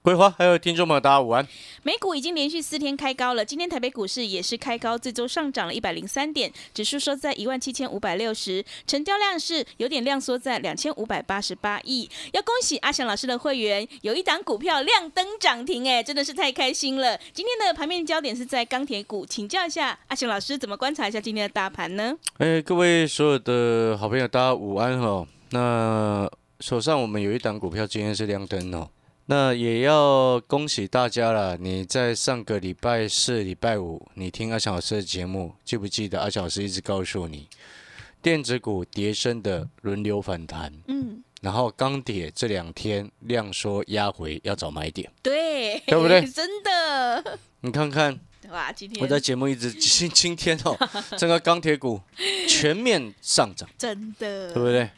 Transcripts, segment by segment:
桂花，还有听众朋友，大家午安。美股已经连续四天开高了，今天台北股市也是开高，最终上涨了一百零三点，指数收在一万七千五百六十，成交量是有点量缩在两千五百八十八亿。要恭喜阿翔老师的会员，有一档股票亮灯涨停，哎，真的是太开心了。今天的盘面焦点是在钢铁股，请教一下阿翔老师，怎么观察一下今天的大盘呢？哎，各位所有的好朋友，大家午安哈。那手上我们有一档股票，今天是亮灯哦。那也要恭喜大家了！你在上个礼拜四、礼拜五，你听阿小老师的节目，记不记得阿小老师一直告诉你，电子股跌升的轮流反弹，嗯，然后钢铁这两天量缩压回，要找买点，对，对不对？真的，你看看，哇，今天我在节目一直今今天哦，整个钢铁股全面上涨，真的，对不对？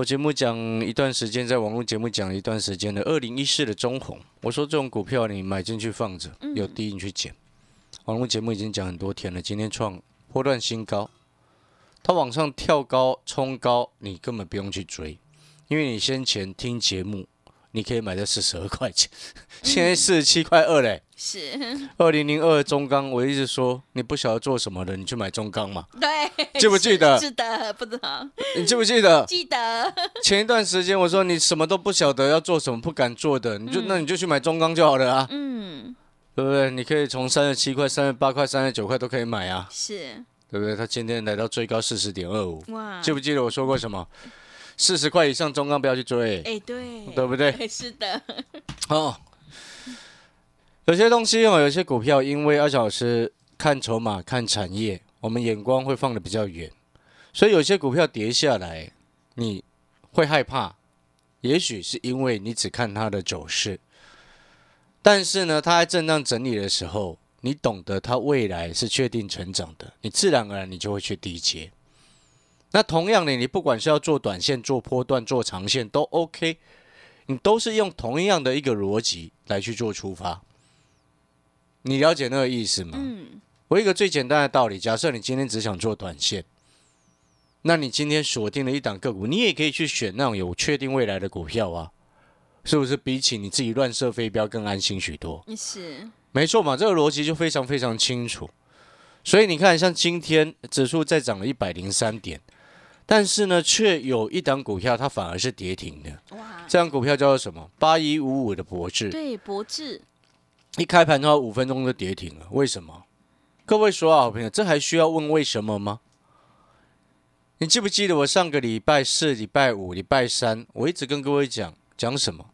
我节目讲一段时间，在网络节目讲了一段时间的二零一四的中红，我说这种股票你买进去放着，有低你去捡。网络节目已经讲很多天了，今天创波段新高，它往上跳高冲高，你根本不用去追，因为你先前听节目，你可以买在四十二 块钱，现在四十七块二嘞。是二零零二中钢，我一直说你不晓得做什么的，你去买中钢嘛。对，记不记得？是的，不知道。你记不记得？记得。前一段时间我说你什么都不晓得要做什么，不敢做的，你就那你就去买中钢就好了啊。嗯，对不对？你可以从三十七块、三十八块、三十九块都可以买啊。是，对不对？他今天来到最高四十点二五。哇！记不记得我说过什么？四十块以上中钢不要去追。哎，对，对不对？是的。哦。有些东西哦，有些股票，因为二小时看筹码、看产业，我们眼光会放的比较远，所以有些股票跌下来，你会害怕。也许是因为你只看它的走势，但是呢，它在震荡整理的时候，你懂得它未来是确定成长的，你自然而然你就会去低接。那同样的，你不管是要做短线、做波段、做长线都 OK，你都是用同样的一个逻辑来去做出发。你了解那个意思吗？嗯，我一个最简单的道理，假设你今天只想做短线，那你今天锁定了一档个股，你也可以去选那种有确定未来的股票啊，是不是？比起你自己乱射飞镖更安心许多。是，没错嘛，这个逻辑就非常非常清楚。所以你看，像今天指数再涨了一百零三点，但是呢，却有一档股票它反而是跌停的。哇，这档股票叫做什么？八一五五的博智。对，博智。一开盘的话，五分钟就跌停了，为什么？各位所有好朋友，这还需要问为什么吗？你记不记得我上个礼拜四、礼拜五、礼拜三，我一直跟各位讲讲什么？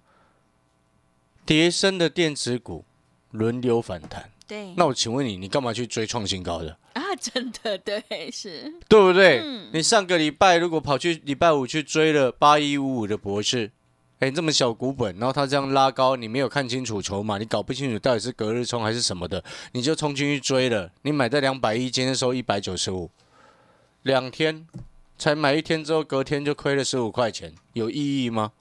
叠升的电子股轮流反弹。对。那我请问你，你干嘛去追创新高的？啊，真的对，是对不对？你上个礼拜如果跑去礼拜五去追了八一五五的博士。哎，这么小股本，然后它这样拉高，你没有看清楚筹码，你搞不清楚到底是隔日冲还是什么的，你就冲进去追了。你买在两百一，今天收一百九十五，两天才买一天之后，隔天就亏了十五块钱，有意义吗？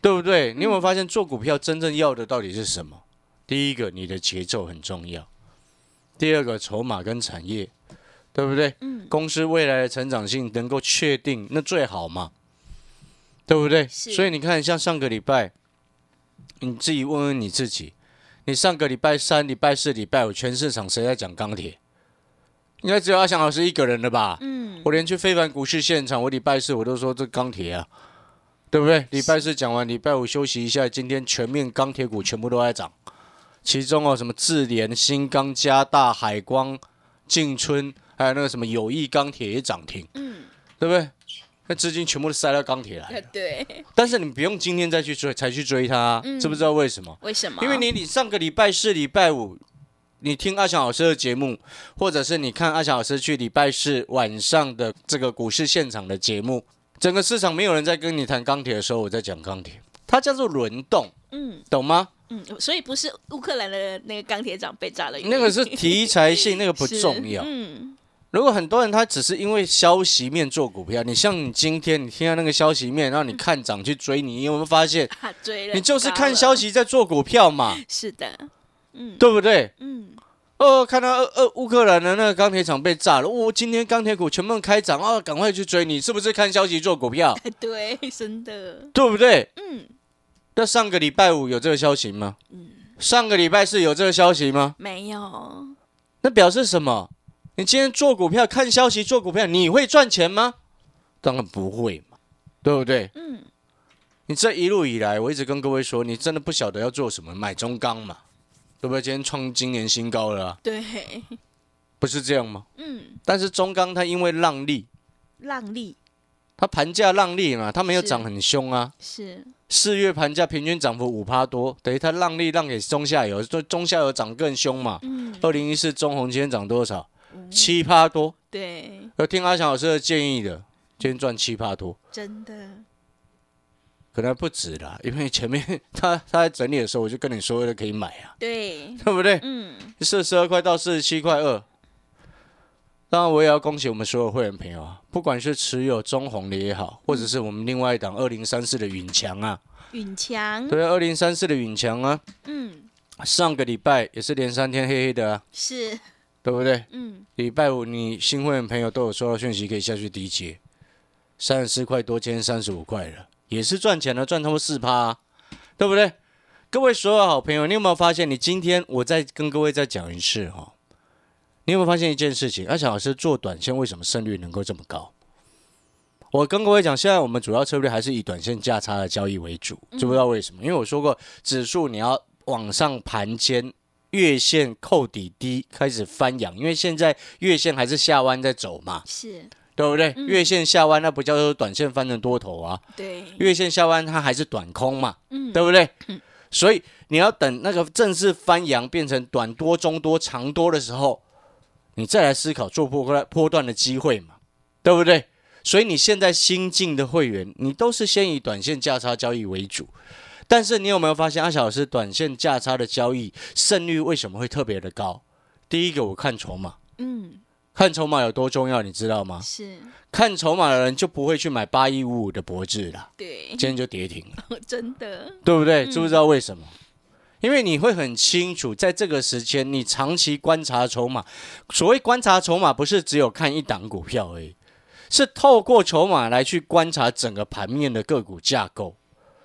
对不对？你有没有发现做股票真正要的到底是什么？第一个，你的节奏很重要；第二个，筹码跟产业，对不对？嗯。公司未来的成长性能够确定，那最好嘛。对不对？所以你看，像上个礼拜，你自己问问你自己，你上个礼拜三、礼拜四、礼拜五，全市场谁在讲钢铁？应该只有阿翔老师一个人了吧？嗯，我连去非凡股市现场，我礼拜四我都说这钢铁啊，对不对？礼拜四讲完，礼拜五休息一下，今天全面钢铁股全部都在涨，其中哦，什么智联、新钢、加大、海光、进春，还有那个什么友谊钢铁也涨停，嗯，对不对？那资金全部都塞到钢铁来了 对。但是你不用今天再去追，才去追它，知不知道为什么？为什么？因为你你上个礼拜四、礼拜五，你听阿翔老师的节目，或者是你看阿翔老师去礼拜四晚上的这个股市现场的节目，整个市场没有人在跟你谈钢铁的时候，我在讲钢铁，它叫做轮动，嗯懂吗？嗯，所以不是乌克兰的那个钢铁厂被炸了，那个是题材性，那个不重要。嗯，如果很多人他只是因为消息面做股票，你像你今天你听到那个消息面，然后你看涨去追，你有没有发现，啊追了，你就是看消息，在做股票嘛，是的，嗯。对不对？嗯，哦，看到呃呃乌克兰的那个钢铁厂被炸了，哦，今天钢铁股全部开涨啊，赶快去追，你是不是看消息做股票？对，真的，对不对？嗯，那上个礼拜五有这个消息吗？上个礼拜四有这个消息吗？没有，那表示什么？你今天做股票看消息做股票，你会赚钱吗？当然不会嘛，对不对？嗯，你这一路以来，我一直跟各位说，你真的不晓得要做什么，买中钢嘛，对不对？今天创今年新高了、啊，对，不是这样吗？嗯，但是中钢它因为让利，浪利它盘价让利嘛，它没有涨很凶啊。是，四月盘价平均涨幅五趴多，等于它让利让给中下游，就中下游涨更凶嘛。嗯，二零一四中红今天涨多少？七趴多。对，有听阿强老师的建议的，今天赚七趴多，真的，可能不止啦，因为前面 他他在整理的时候，我就跟你说了可以买啊，对，对不对？嗯，四十二块到四十七块二。当然，我也要恭喜我们所有会员朋友啊，不管是持有中红的也好，或者是我们另外一档二零三四的允强啊，允强，对啊，二零三四的允强啊，嗯，上个礼拜也是连三天黑黑的啊，是，对不对？嗯，礼拜五你新会员朋友都有收到讯息，可以下去低接，三十四块多，今天三十五块了，也是赚钱了，赚超过四趴、啊，对不对？各位所有好朋友，你有没有发现？你今天我再跟各位再讲一次哈、哦，你有没有发现一件事情？阿强老师做短线为什么胜率能够这么高？我跟各位讲，现在我们主要策略还是以短线价差的交易为主，知不知道为什么？因为我说过，指数你要往上盘间，月线扣底低开始翻扬，因为现在月线还是下弯在走嘛，是，对不对？嗯月线下弯那不叫做短线翻成多头啊，对，月线下弯它还是短空嘛，嗯，对不对？所以你要等那个正式翻扬变成短多、中多、长多的时候，你再来思考做波段波段的机会嘛，对不对？所以你现在新进的会员，你都是先以短线价差交易为主。但是你有没有发现，阿小老师短线价差的交易胜率为什么会特别的高？第一个，我看筹码，嗯，看筹码有多重要，你知道吗？是，看筹码的人就不会去买八一五五的博智了，对今，天就跌停了。真的，对不对？知不知道为什么？因为你会很清楚，在这个时间，你长期观察筹码。所谓观察筹码，不是只有看一档股票而已，是透过筹码来去观察整个盘面的个股架构，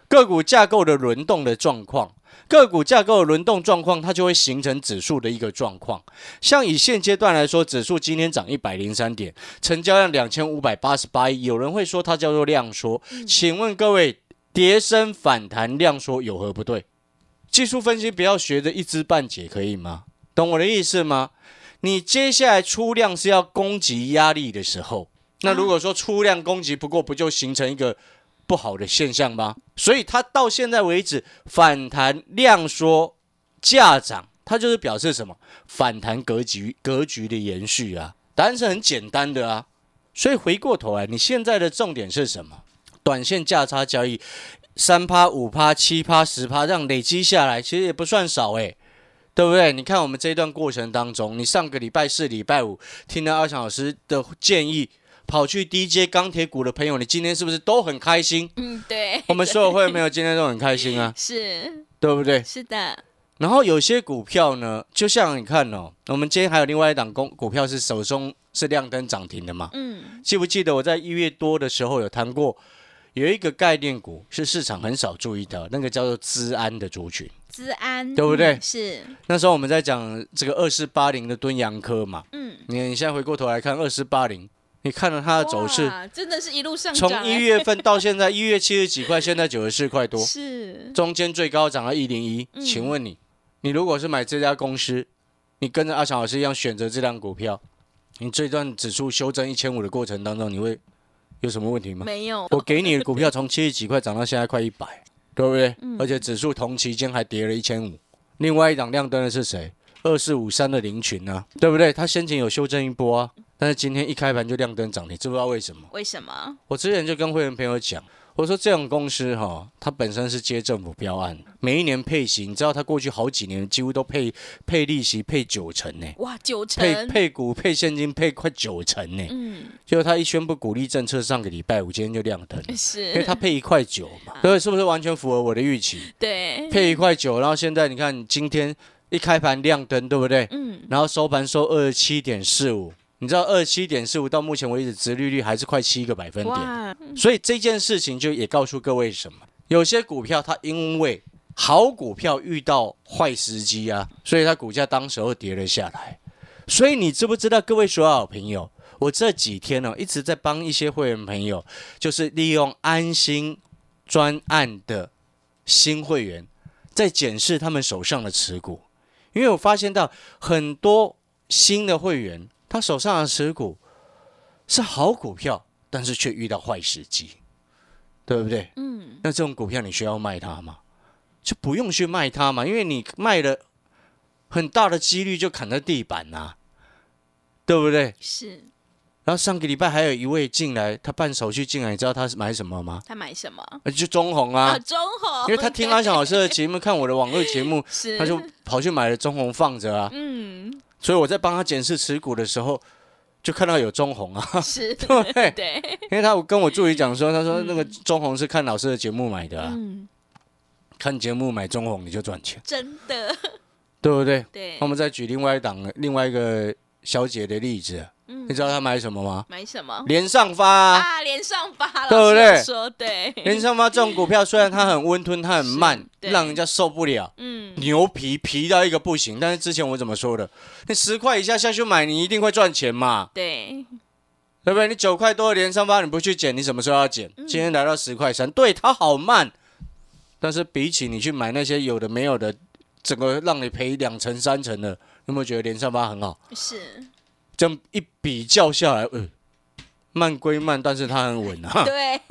个股架构的轮动的状况。个股架构的轮动状况，它就会形成指数的一个状况。像以现阶段来说，指数今天涨一百零三点，成交量两千五百八十八亿。有人会说它叫做量缩，请问各位，跌升反弹量缩有何不对？技术分析不要学的一知半解，可以吗？懂我的意思吗？你接下来出量是要攻击压力的时候，那如果说出量攻击不过，不就形成一个不好的现象吗？所以它到现在为止反弹量缩价涨，它就是表示什么？反弹格局格局的延续啊。答案是很简单的啊。所以回过头来，你现在的重点是什么？短线价差交易，三趴、五趴、七趴、十趴，这样累积下来，其实也不算少诶，对不对？你看我们这一段过程当中，你上个礼拜四、礼拜五听到阿强老师的建议，跑去 DJ 钢铁股的朋友，你今天是不是都很开心？嗯，对，我们所有会员朋友今天都很开心啊，是对不对？是的，然后有些股票呢，就像你看哦，我们今天还有另外一档公股票是手中是亮灯涨停的嘛？嗯，记不记得我在一月多的时候有谈过，有一个概念股是市场很少注意到，那个叫做资安的族群。资安，对不对？嗯是，那时候我们在讲这个二四八零的敦洋科嘛，嗯，你你现在回过头来看二四八零，你看了它的走势，真的是一路上从涨欸。一月份到现在，一月七十几块，现在九十四块多，是，中间最高涨到一零一。嗯。请问你，你如果是买这家公司，你跟着阿强老师一样选择这辆股票，你这段指数修正一千五的过程当中，你会有什么问题吗？没有，我给你的股票从七十几块涨到现在快一百，对不对？嗯而且指数同期间还跌了一千五。另外一档亮灯的是谁？二四五三的林群啊，对不对？它先前有修正一波啊，但是今天一开盘就亮灯涨停，知不知道为什么？为什么？我之前就跟会员朋友讲，我说这种公司哈、它本身是接政府标案，每一年配息，你知道它过去好几年几乎都配配利息配九成呢，哇，九成，配配股配现金配快九成呢。嗯，结果他一宣布鼓励政策，上个礼拜五今天就亮灯，是，因为它配一块九嘛，所以，是不是完全符合我的预期？对，配一块九，然后现在你看今天一开盘亮灯，对不对？嗯，然后收盘收二十七点四五，你知道二十七点四五到目前为止，殖利率还是快七个百分点。所以这件事情就也告诉各位什么？有些股票它因为好股票遇到坏时机啊，所以它股价当时候跌了下来。所以你知不知道，各位所有好朋友，我这几天呢、一直在帮一些会员朋友，就是利用安心专案的新会员，在检视他们手上的持股，因为我发现到很多新的会员，他手上的持股是好股票，但是却遇到坏时机，对不对？嗯，那这种股票你需要卖它吗？就不用去卖它嘛，因为你卖了，很大的几率就砍在地板呐、对不对？是然后上个礼拜还有一位进来，他办手续进来，你知道他是买什么吗？他买什么？呃就中红啊，啊，中红，因为他听阿翔老师的节目，看我的网络节目，他就跑去买了中红放着啊。嗯，所以我在帮他检视持股的时候，就看到有中红啊，是，对。对，因为他跟我助理讲说，他说那个中红是看老师的节目买的啊，嗯，看节目买中红你就赚钱，真的，对不对？对。那我，们再举另外一档另外一个小姐的例子，嗯你知道他买什么吗？买什么？连上发啊，啊，连上发，对不对说对，连上发这种股票虽然它很温吞，它很慢让人家受不了。嗯，牛皮皮到一个不行，但是之前我怎么说的？你十块以下下去买，你一定会赚钱嘛，对，对不对？你九块多的连上发你不去捡，你什么时候要捡？嗯今天来到十块三，对它好慢，但是比起你去买那些有的没有的，整个让你赔两成三成的，有没有觉得连上发很好？是，这样一比较下来，呃，慢归慢，但是它很稳啊。对，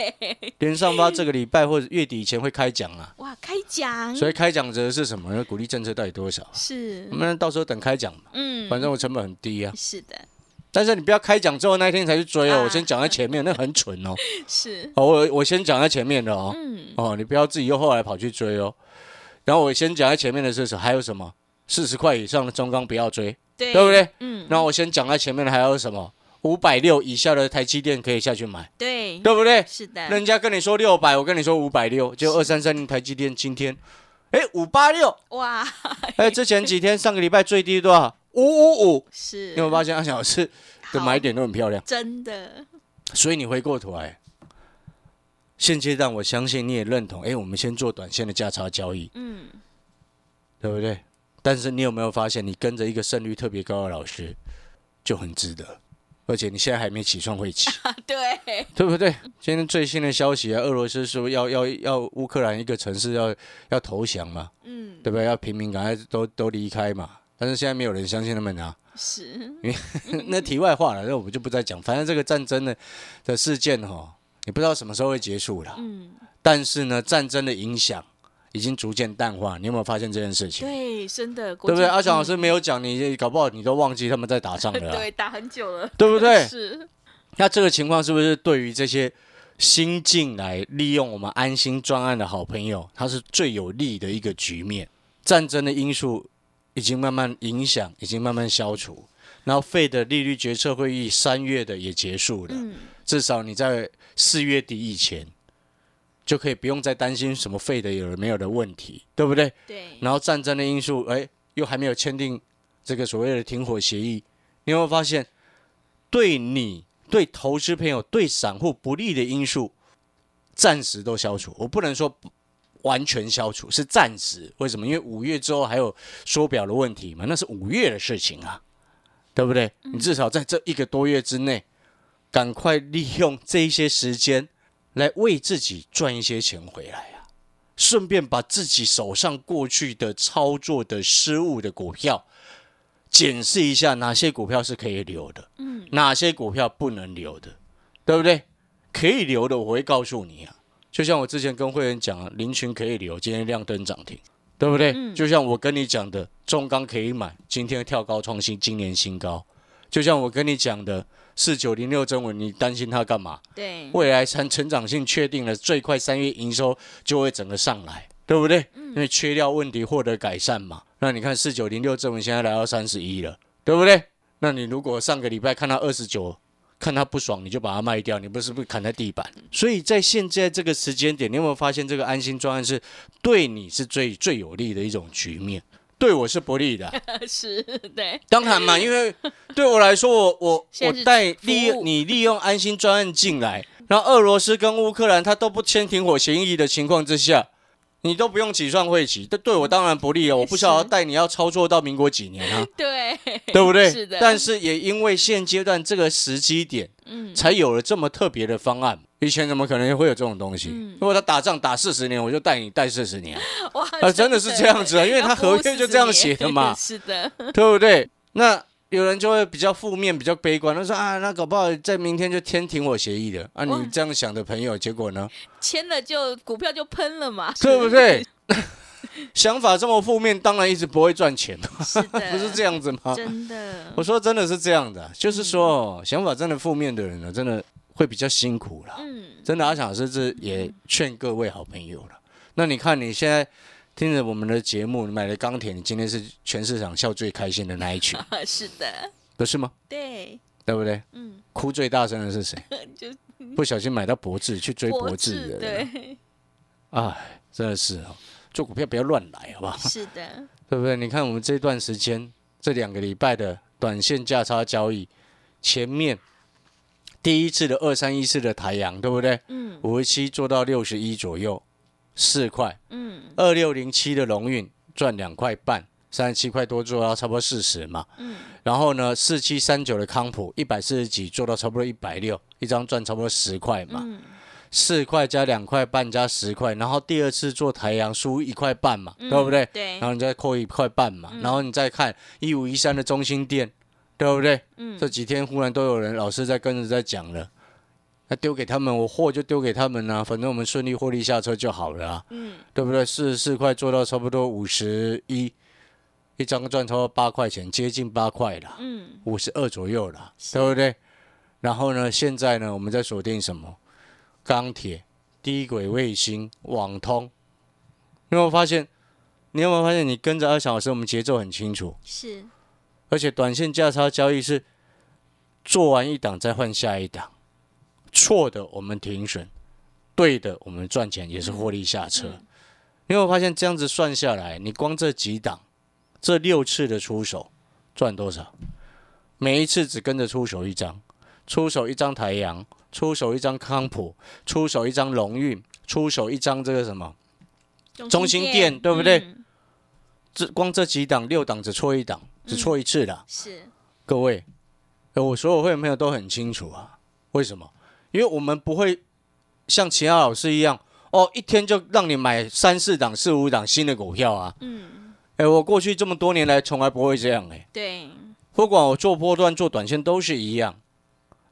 连上发这个礼拜或者月底以前会开奖啊，哇，开奖，所以开奖则是什么？那鼓励政策到底多少？是我，们到时候等开奖嘛，嗯，反正我成本很低啊。是的，但是你不要开奖之后那一天才去追哦，啊我先讲在前面，那很蠢哦。是，哦，我我先讲在前面的哦，嗯，哦，你不要自己又后来跑去追哦。然后我先讲在前面的是什么？还有什么？四十块以上的中钢不要追，对，对不对？嗯，然后我先讲在前面的还有什么？五百六以下的台积电可以下去买，对，对不对？是的，人家跟你说六百，我跟你说五百六，就二三三零台积电今天，哎五八六，哇，哎之前几天上个礼拜最低多少？五五五，是，你有没有发现阿小老师的好买点都很漂亮？真的，所以你回过头来，现阶段我相信你也认同，哎，我们先做短线的价差交易，嗯，对不对？但是你有没有发现，你跟着一个胜率特别高的老师就很值得，而且你现在还没起算会起，啊，对，对不对？今天最新的消息啊，俄罗斯说要要要乌克兰一个城市要要投降嘛，嗯，对不对？要平民赶快都都离开嘛。但是现在没有人相信他们啊。是，那题外话了，那我们就不再讲。反正这个战争的的事件哈、你不知道什么时候会结束了。嗯，但是呢，战争的影响已经逐渐淡化。你有没有发现这件事情？对，真的，对对不对？阿翔老师没有讲，你搞不好你都忘记他们在打仗了、啊，对，打很久了，对不对？是，那这个情况是不是对于这些新进来利用我们安心专案的好朋友，他是最有利的一个局面？战争的因素已经慢慢影响，已经慢慢消除。然后费的利率决策会议三月的也结束了，嗯，至少你在四月底以前就可以不用再担心什么废的有没有的问题，对不对？对，然后战争的因素，哎，又还没有签订这个所谓的停火协议，你有没有发现，对你、对投资朋友、对散户不利的因素，暂时都消除。我不能说完全消除，是暂时。为什么？因为五月之后还有缩表的问题嘛，那是五月的事情啊，对不对？你至少在这一个多月之内，赶快利用这一些时间来为自己赚一些钱回来啊。顺便把自己手上过去的操作的失误的股票检视一下，哪些股票是可以留的，嗯，哪些股票不能留的，对不对？可以留的我会告诉你啊，就像我之前跟会员讲啊，林群可以留，今天亮灯涨停，对不对？嗯就像我跟你讲的，中钢可以买，今天跳高创新，今年新高。就像我跟你讲的，四九零六中文，你担心它干嘛？对，未来成成长性确定了，最快三月营收就会整个上来，对不对？因为缺料问题获得改善嘛。那你看四九零六正文现在来到三十一了，对不对？那你如果上个礼拜看到二十九，看它不爽，你就把它卖掉，你不是不是砍在地板？所以在现在这个时间点，你有没有发现这个安心专案是对你是最最有利的一种局面？对我是不利的啊、是，对，当然嘛，因为对我来说，我我 我带利用你利用安心专案进来，然后俄罗斯跟乌克兰他都不签停火协议的情况之下，你都不用起算会期，这对我当然不利啊！我不晓得是带你要操作到民国几年啊，对，对不对？是的，但是也因为现阶段这个时机点，嗯，才有了这么特别的方案。以前怎么可能会有这种东西？嗯如果他打仗打四十年，我就带你带四十年，哇，啊，真的是这样子啊，因为他合约就这样写的嘛。是的，对不对？那有人就会比较负面、比较悲观，他说啊，那搞不好在明天就签停火协议的啊。你这样想的朋友，结果呢？签了就股票就喷了嘛，对不对？想法这么负面，当然一直不会赚钱，是，不是这样子吗？真的，我说真的是这样的，就是说，想法真的负面的人呢，真的会比较辛苦了。嗯，真的，阿想是这也劝各位好朋友了。那你看你现在听着我们的节目，你买了钢铁，你今天是全市场笑最开心的那一群，是的，不是吗？对，对不对？嗯，哭最大声的是谁？就不小心买到博智去追博智的人，对，哎，真的是哦，做股票不要乱来，好不好？是的，对不对？你看我们这段时间这两个礼拜的短线价差交易，前面第一次的二三一四的台阳，对不对？嗯五十七做到六十一左右，四块；嗯二六零七的龙运赚两块半，三十七块多做到差不多四十嘛。嗯然后呢，四七三九的康普一百四十几做到差不多一百六，一张赚差不多十块嘛。嗯，四块加两块半加十块，然后第二次做台阳输一块半嘛，对不对？对然，后你再扣一块半嘛，嗯然后你再看一五一三的中心店，对不对？嗯这几天忽然都有人老师在跟着在讲了，那丢给他们，我货就丢给他们啊，反正我们顺利获利下车就好了啊，嗯对不对？四十四块做到差不多五十一，一张赚超过八块钱，接近八块了。嗯，五十二左右了，对不对？然后呢，现在呢，我们在锁定什么？钢铁、低轨卫星、网通。你有没有发现？你有没有发现？你跟着二小老师，我们节奏很清楚，是，而且短线价差交易是做完一档再换下一档，错的我们停损，对的我们赚钱也是获利下车。嗯你有没有发现这样子算下来，你光这几档，这六次的出手赚多少？每一次只跟着出手一张，出手一张台阳，出手一张康普，出手一张龙运，出手一张这个什么？中心店对不对嗯这光这几档六档只错一档，只错一次的。是，各位，呃我所有会员朋友都很清楚啊。为什么？因为我们不会像其他老师一样，哦，一天就让你买三四档、四五档新的股票啊。嗯，哎，我过去这么多年来从来不会这样哎。对，不管我做波段、做短线都是一样，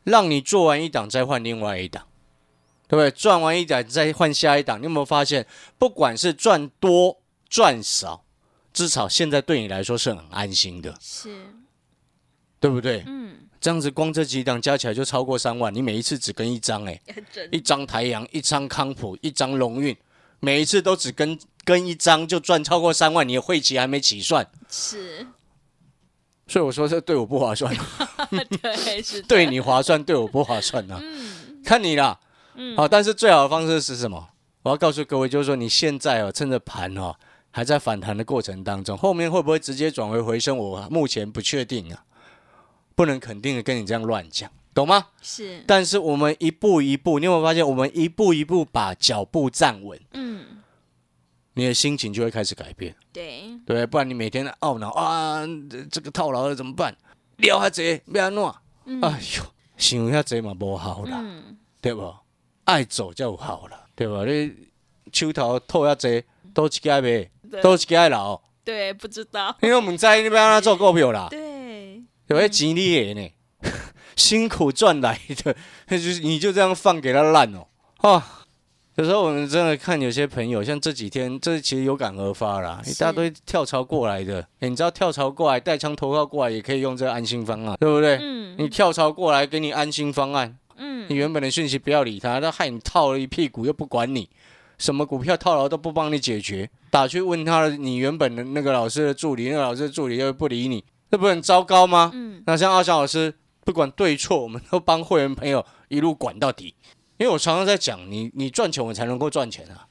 让你做完一档再换另外一档，对不对？赚完一档再换下一档。你有没有发现，不管是赚多赚少，至少现在对你来说是很安心的，是，对不对？嗯，这样子光这几档加起来就超过三万，你每一次只跟一张 哎、一张台阳，一张康普，一张龙运，每一次都只跟跟一张就赚超过三万，你的会期还没起算，是，所以我说这对我不划算，对，是，对你划算，对我不划算啊，嗯。看你啦。嗯，好，但是最好的方式是什么？我要告诉各位，就是说你现在哦，趁着盘哦还在反弹的过程当中，后面会不会直接转为回升？我目前不确定啊，不能肯定的跟你这样乱讲，懂吗？是，但是我们一步一步，你有没有发现，我们一步一步把脚步站稳，嗯，你的心情就会开始改变，对，对不然你每天懊恼啊，这这个套牢了怎么办？撩下贼，要安怎？嗯哎呦，想遐贼嘛无好啦，嗯，对不？爱走就有好了，对吧？你手头套遐济，都一家卖，对都是爱老，对，不知道，因为我们知你要安怎做股票啦，对，有些吉利的呢，辛苦赚来的，那就是你就这样放给他烂哦，啊！有时候我们真的看有些朋友，像这几天，这其实有感而发啦，一大堆跳槽过来的。诶你知道跳槽过来带枪投靠过来也可以用这个安心方案，对不对？嗯。你跳槽过来给你安心方案，嗯。你原本的讯息不要理他，他害你套了一屁股又不管你，什么股票套牢都不帮你解决，打去问他的你原本的那个老师的助理，那个老师的助理又不理你，这不很糟糕吗？嗯，那像阿翔老师，不管对错，我们都帮会员朋友一路管到底。因为我常常在讲，你你赚钱，我才能够赚钱啊。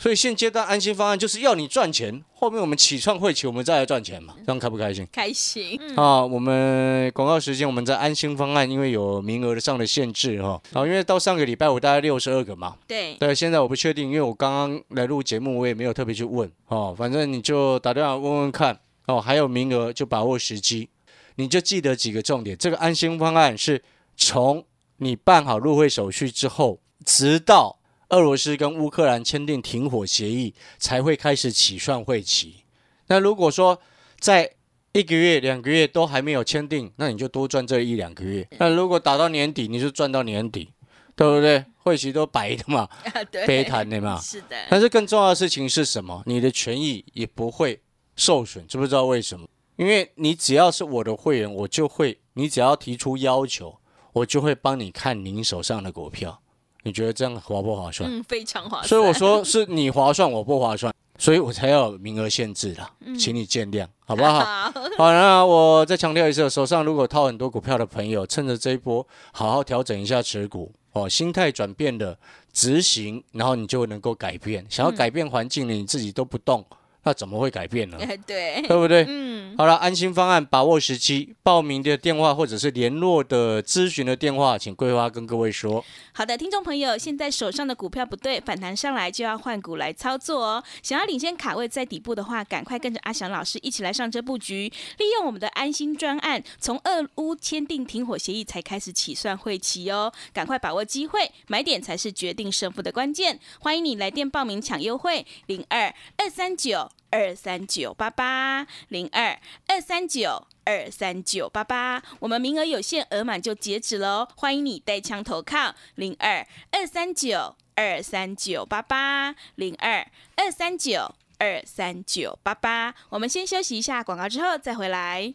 所以现阶段安心方案就是要你赚钱，后面我们起创会起，我们再来赚钱嘛，这样开不开心？开心。嗯。啊，我们广告时间，我们在安心方案，因为有名额上的限制哈，啊，因为到上个礼拜我大概六十二个嘛，对，对，现在我不确定，因为我刚刚来录节目，我也没有特别去问。哦，反正你就打电话问问看。哦，还有名额就把握时机，你就记得几个重点。这个安心方案是从你办好入会手续之后，直到俄罗斯跟乌克兰签订停火协议，才会开始起算会期。那如果说在一个月、两个月都还没有签订，那你就多赚这一两个月。那如果打到年底，你就赚到年底，对不对？会期都白的嘛，对，悲谈的嘛。是的，但是更重要的事情是什么？你的权益也不会受损，知不知道为什么？因为你只要是我的会员，我就会，你只要提出要求，我就会帮你看您手上的股票。你觉得这样划不划算？嗯，非常划算。所以我说是你划算，我不划算，所以我才要有名额限制啦，嗯请你见谅，好不好？好，好，那我再强调一次，手上如果套很多股票的朋友，趁着这一波好好调整一下持股哦，心态转变的执行，然后你就能够改变。想要改变环境呢，你自己都不动，那怎么会改变呢？对，对不对？嗯，好了，安心方案，把握时机，报名的电话或者是联络的咨询的电话，请桂花跟各位说。好的，听众朋友，现在手上的股票不对，反弹上来就要换股来操作哦。想要领先卡位在底部的话，赶快跟着阿翔老师一起来上车布局，利用我们的安心专案，从俄乌签订停火协议才开始起算会期哦，赶快把握机会，买点才是决定胜负的关键。欢迎你来电报名抢优惠，零二二三九二三九八八零二二三九。二三九八八，我们名额有限，额满就截止喽。欢迎你带枪投靠零二二三九二三九八八零二二三九二三九八八。我们先休息一下广告，之后再回来。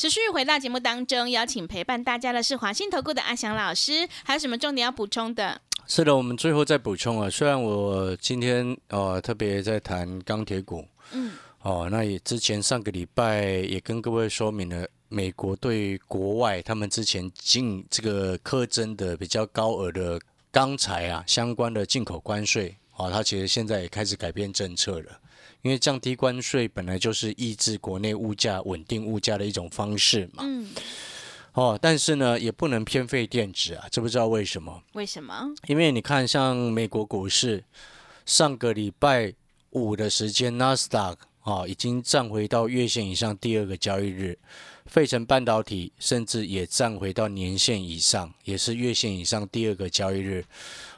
持续回到节目当中，邀请陪伴大家的是华信投顾的阿翔老师，还有什么重点要补充的？是的，我们最后再补充啊。虽然我今天呃特别在谈钢铁股，嗯，哦，那也之前上个礼拜也跟各位说明了，美国对国外他们之前进这个苛征的比较高额的钢材啊相关的进口关税，哦，它其实现在也开始改变政策了。因为降低关税本来就是抑制国内物价、稳定物价的一种方式嘛。嗯，哦，但是呢，也不能偏废电子啊，知不知道为什么？为什么？因为你看，像美国股市上个礼拜五的时间，纳斯达克啊已经站回到月线以上第二个交易日，费城半导体甚至也站回到年线以上，也是月线以上第二个交易日。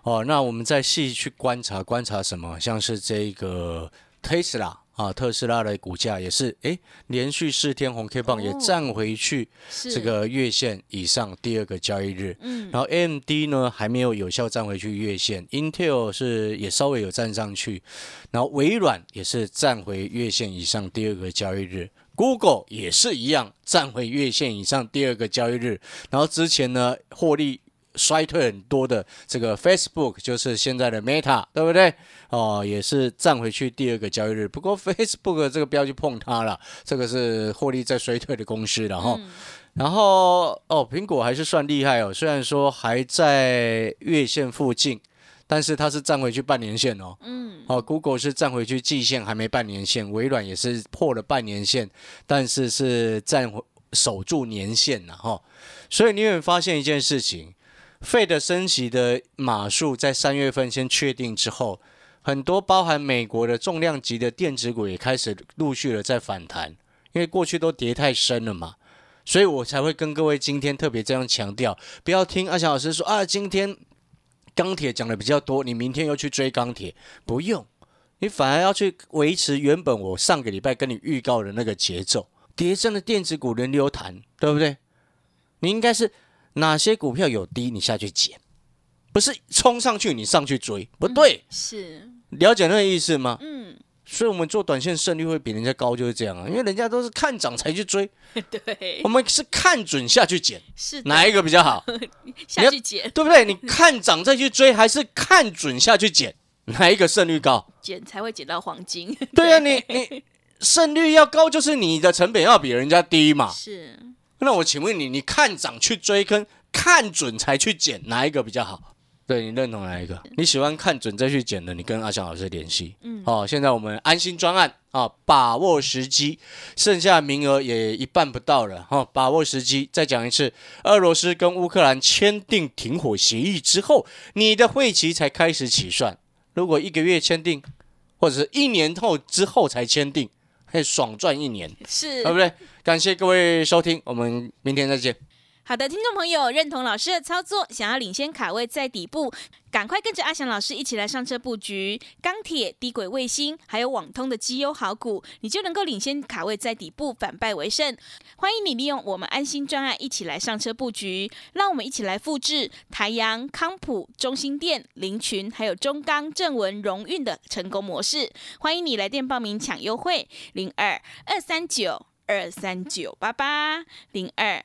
哦，那我们再细去观察，观察什么？像是这个特斯拉啊，特斯拉的股价也是诶，连续四天红 K 棒也哦站回去这个月线以上第二个交易日。嗯。然后 AMD 呢还没有有效站回去月线，Intel 是也稍微有站上去，然后微软也是站回月线以上第二个交易日，Google 也是一样站回月线以上第二个交易日，然后之前呢获利衰退很多的这个 Facebook 就是现在的 Meta，对不对？哦，也是站回去第二个交易日，不过 Facebook 这个不要去碰它了，这个是获利在衰退的公司然后。嗯然后哦，苹果还是算厉害哦，虽然说还在月线附近，但是它是站回去半年线哦。嗯，哦，Google 是站回去季线，还没半年线；微软也是破了半年线，但是是站回守住年线了哈、所以你有没有发现一件事情？费的升息的码数在三月份先确定之后，很多包含美国的重量级的电子股也开始陆续的在反弹，因为过去都跌太深了嘛，所以我才会跟各位今天特别这样强调，不要听阿强老师说啊，今天钢铁讲的比较多，你明天又去追钢铁，不用，你反而要去维持原本我上个礼拜跟你预告的那个节奏，跌升的电子股轮流弹，对不对？你应该是。哪些股票有低，你下去捡，不是冲上去你上去追，不对。是了解那个意思吗？嗯，所以我们做短线胜率会比人家高，就是这样啊。因为人家都是看涨才去追，对我，们是看准下去捡，是哪一个比较好？下去捡对不对？你看涨再去追，还是看准下去捡，哪一个胜率高？捡才会捡到黄金。对啊，你你胜率要高，就是你的成本要比人家低嘛。是那我请问你，你看涨去追跟看准才去捡，哪一个比较好？对你认同哪一个？你喜欢看准再去捡的，你跟阿翔老师联系。嗯哦，现在我们安心专案啊，把握时机，剩下名额也一半不到了哈、哦，把握时机。再讲一次，俄罗斯跟乌克兰签订停火协议之后，你的会期才开始起算。如果一个月签订，或者是一年后之后才签订，嘿，爽赚一年，是对不对？感谢各位收听，我们明天再见。好的，听众朋友，认同老师的操作，想要领先卡位在底部，赶快跟着阿翔老师一起来上车布局钢铁、低轨卫星，还有网通的绩优好股，你就能够领先卡位在底部，反败为胜。欢迎你利用我们安心专案一起来上车布局，让我们一起来复制台阳、康普、中心店、林群，还有中钢、正文、荣运的成功模式。欢迎你来电报名抢优惠，零二二三九二三九八八零二。